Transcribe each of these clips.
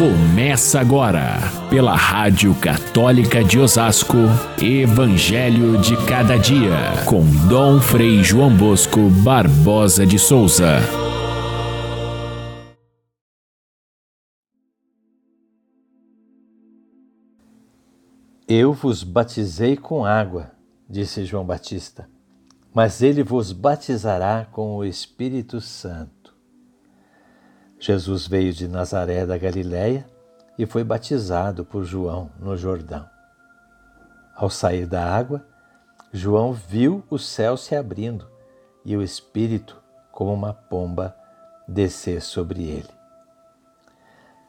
Começa agora, pela Rádio Católica de Osasco, Evangelho de Cada Dia, com Dom Frei João Bosco Barbosa de Souza. Eu vos batizei com água, disse João Batista, mas ele vos batizará com o Espírito Santo. Jesus veio de Nazaré da Galiléia e foi batizado por João no Jordão. Ao sair da água, João viu o céu se abrindo e o Espírito, como uma pomba, descer sobre ele.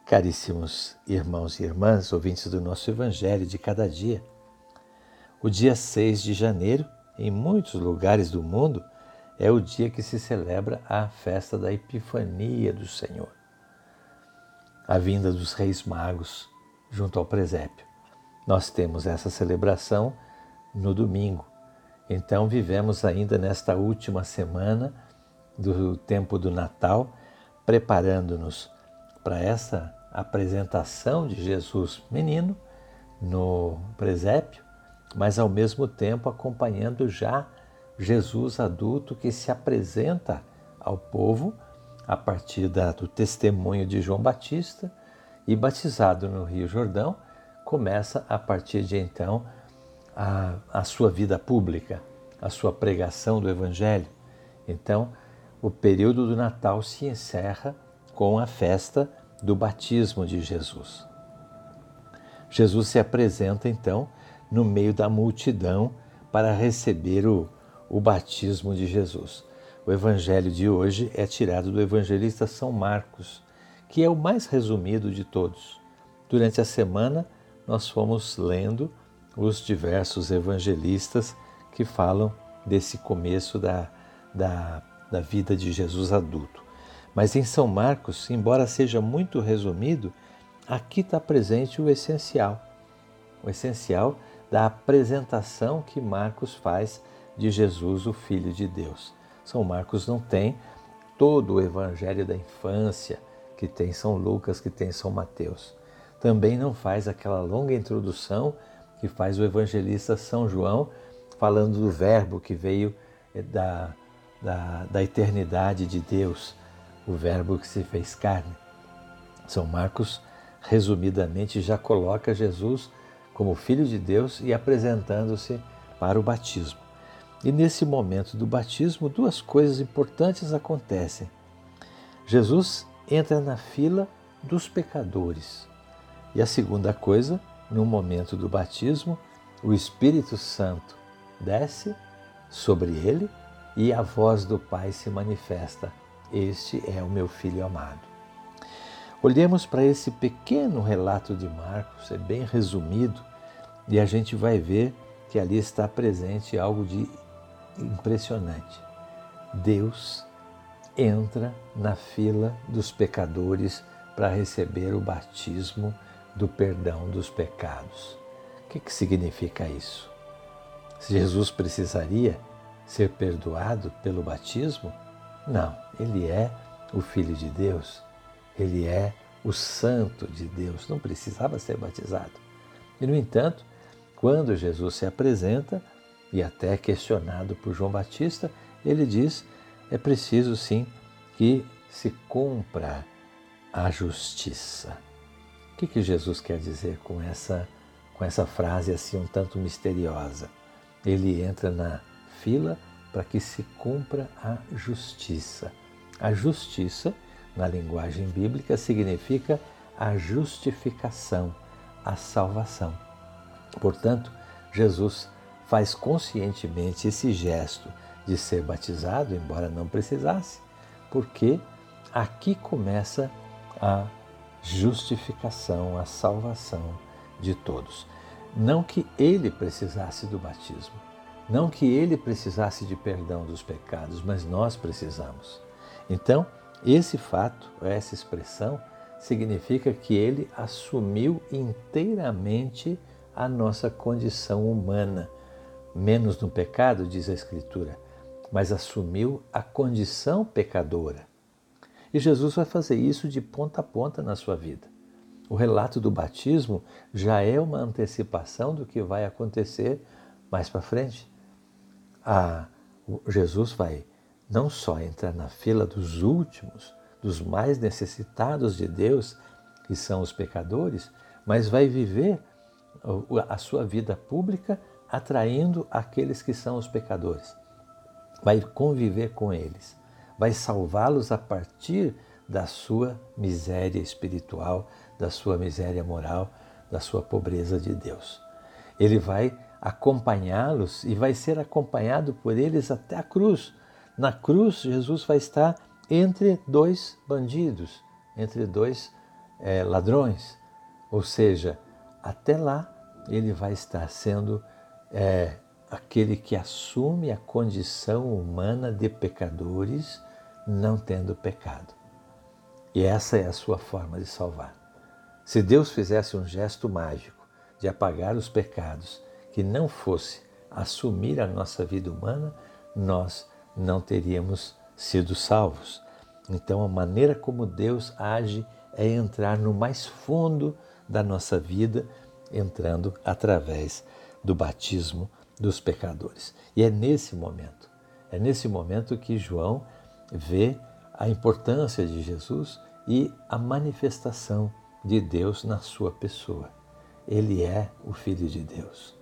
Caríssimos irmãos e irmãs, ouvintes do nosso Evangelho de cada dia, o dia 6 de janeiro, em muitos lugares do mundo, é o dia que se celebra a festa da Epifania do Senhor. A vinda dos Reis Magos junto ao presépio. Nós temos essa celebração no domingo. Então vivemos ainda nesta última semana do tempo do Natal, preparando-nos para essa apresentação de Jesus menino no presépio, mas ao mesmo tempo acompanhando já Jesus adulto que se apresenta ao povo a partir da, do testemunho de João Batista e batizado no Rio Jordão, começa a partir de então a, a sua vida pública, a sua pregação do Evangelho. Então, o período do Natal se encerra com a festa do batismo de Jesus. Jesus se apresenta então no meio da multidão para receber o, o batismo de Jesus. O evangelho de hoje é tirado do evangelista São Marcos, que é o mais resumido de todos. Durante a semana, nós fomos lendo os diversos evangelistas que falam desse começo da, da, da vida de Jesus adulto. Mas em São Marcos, embora seja muito resumido, aqui está presente o essencial. O essencial da apresentação que Marcos faz de Jesus, o Filho de Deus. São Marcos não tem todo o evangelho da infância que tem São Lucas, que tem São Mateus. Também não faz aquela longa introdução que faz o evangelista São João, falando do Verbo que veio eh, da, da, da eternidade de Deus, o Verbo que se fez carne. São Marcos, resumidamente, já coloca Jesus como Filho de Deus e apresentando-se para o batismo. E nesse momento do batismo, duas coisas importantes acontecem. Jesus entra na fila dos pecadores. E a segunda coisa, no momento do batismo, o Espírito Santo desce sobre ele e a voz do Pai se manifesta: Este é o meu filho amado. Olhemos para esse pequeno relato de Marcos, é bem resumido, e a gente vai ver que ali está presente algo de impressionante. Deus entra na fila dos pecadores para receber o batismo do perdão dos pecados. O que, que significa isso? Jesus precisaria ser perdoado pelo batismo? Não, ele é o Filho de Deus, ele é o Santo de Deus, não precisava ser batizado. E, no entanto, quando Jesus se apresenta, e até questionado por João Batista, ele diz: é preciso sim que se cumpra a justiça. O que, que Jesus quer dizer com essa, com essa frase assim um tanto misteriosa? Ele entra na fila para que se cumpra a justiça. A justiça, na linguagem bíblica, significa a justificação, a salvação. Portanto, Jesus faz conscientemente esse gesto de ser batizado, embora não precisasse, porque aqui começa a justificação, a salvação de todos. Não que ele precisasse do batismo, não que ele precisasse de perdão dos pecados, mas nós precisamos. Então, esse fato, essa expressão, significa que ele assumiu inteiramente a nossa condição humana menos no pecado, diz a Escritura, mas assumiu a condição pecadora. E Jesus vai fazer isso de ponta a ponta na sua vida. O relato do batismo já é uma antecipação do que vai acontecer mais para frente. Jesus vai não só entrar na fila dos últimos, dos mais necessitados de Deus, que são os pecadores, mas vai viver a sua vida pública atraindo aqueles que são os pecadores. Vai conviver com eles, vai salvá-los a partir da sua miséria espiritual, da sua miséria moral, da sua pobreza de Deus. Ele vai acompanhá-los e vai ser acompanhado por eles até a cruz. Na cruz, Jesus vai estar entre dois bandidos, entre dois é, ladrões. Ou seja, até lá ele vai estar sendo é, aquele que assume a condição humana de pecadores, não tendo pecado. E essa é a sua forma de salvar. Se Deus fizesse um gesto mágico de apagar os pecados que não fosse assumir a nossa vida humana, nós não teríamos sido salvos. Então, a maneira como Deus age é entrar no mais fundo da nossa vida, entrando através do batismo dos pecadores. E é nesse momento, é nesse momento que João vê a importância de Jesus e a manifestação de Deus na sua pessoa. Ele é o Filho de Deus.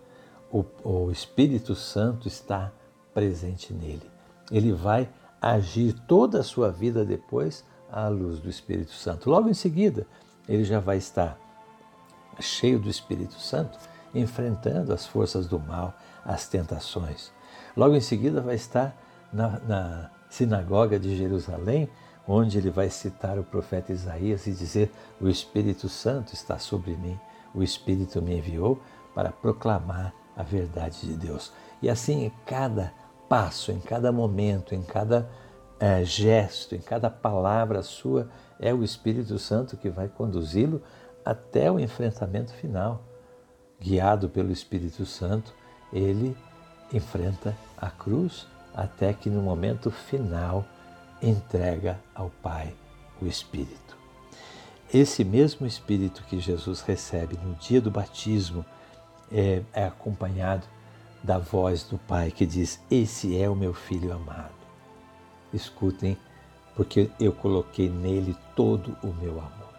O, o Espírito Santo está presente nele. Ele vai agir toda a sua vida depois à luz do Espírito Santo. Logo em seguida, ele já vai estar cheio do Espírito Santo, enfrentando as forças do mal, as tentações. Logo em seguida, vai estar na, na sinagoga de Jerusalém, onde ele vai citar o profeta Isaías e dizer: O Espírito Santo está sobre mim, o Espírito me enviou para proclamar a verdade de Deus. E assim, em cada passo, em cada momento, em cada é, gesto, em cada palavra sua, é o Espírito Santo que vai conduzi-lo até o enfrentamento final. Guiado pelo Espírito Santo, ele enfrenta a cruz até que no momento final entrega ao Pai o Espírito. Esse mesmo Espírito que Jesus recebe no dia do batismo é, é acompanhado da voz do Pai que diz: Esse é o meu filho amado escutem, porque eu coloquei nele todo o meu amor.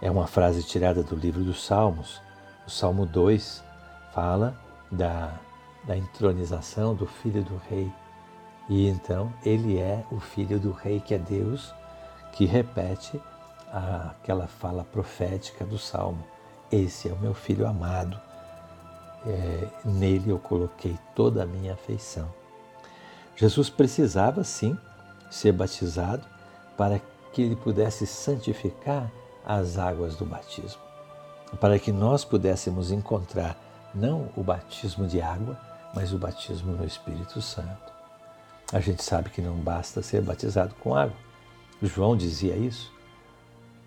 É uma frase tirada do livro dos Salmos. O Salmo 2 fala da, da entronização do filho do rei. E então ele é o filho do rei, que é Deus, que repete aquela fala profética do Salmo. Esse é o meu filho amado, é, nele eu coloquei toda a minha afeição. Jesus precisava sim ser batizado para que ele pudesse santificar as águas do batismo, para que nós pudéssemos encontrar não o batismo de água, mas o batismo no Espírito Santo. A gente sabe que não basta ser batizado com água. João dizia isso.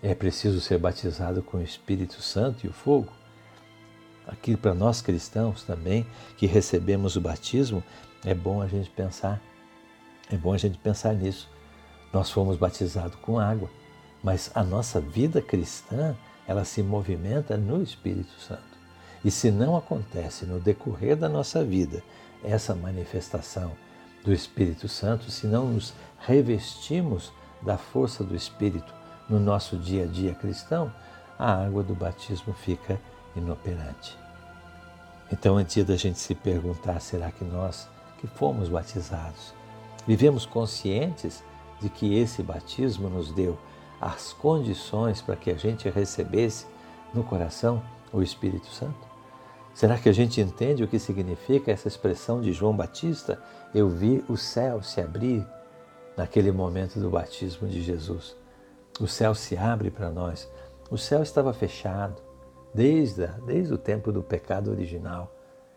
É preciso ser batizado com o Espírito Santo e o fogo. Aqui para nós cristãos também, que recebemos o batismo, é bom a gente pensar, é bom a gente pensar nisso. Nós fomos batizados com água, mas a nossa vida cristã, ela se movimenta no Espírito Santo. E se não acontece no decorrer da nossa vida essa manifestação do Espírito Santo, se não nos revestimos da força do Espírito no nosso dia a dia cristão, a água do batismo fica inoperante. Então, antes da gente se perguntar, será que nós que fomos batizados. Vivemos conscientes de que esse batismo nos deu as condições para que a gente recebesse no coração o Espírito Santo? Será que a gente entende o que significa essa expressão de João Batista? Eu vi o céu se abrir naquele momento do batismo de Jesus. O céu se abre para nós. O céu estava fechado desde, a, desde o tempo do pecado original.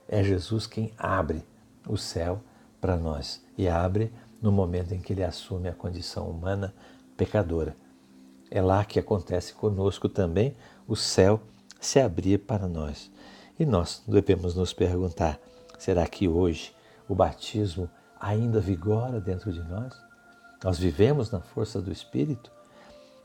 É Jesus quem abre o céu para nós e abre no momento em que ele assume a condição humana pecadora. É lá que acontece conosco também o céu se abrir para nós. E nós devemos nos perguntar: será que hoje o batismo ainda vigora dentro de nós? Nós vivemos na força do Espírito?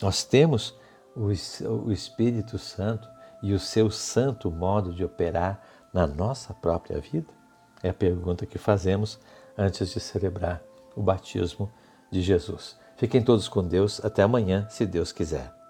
Nós temos o Espírito Santo e o seu santo modo de operar na nossa própria vida? É a pergunta que fazemos antes de celebrar o batismo de Jesus. Fiquem todos com Deus. Até amanhã, se Deus quiser.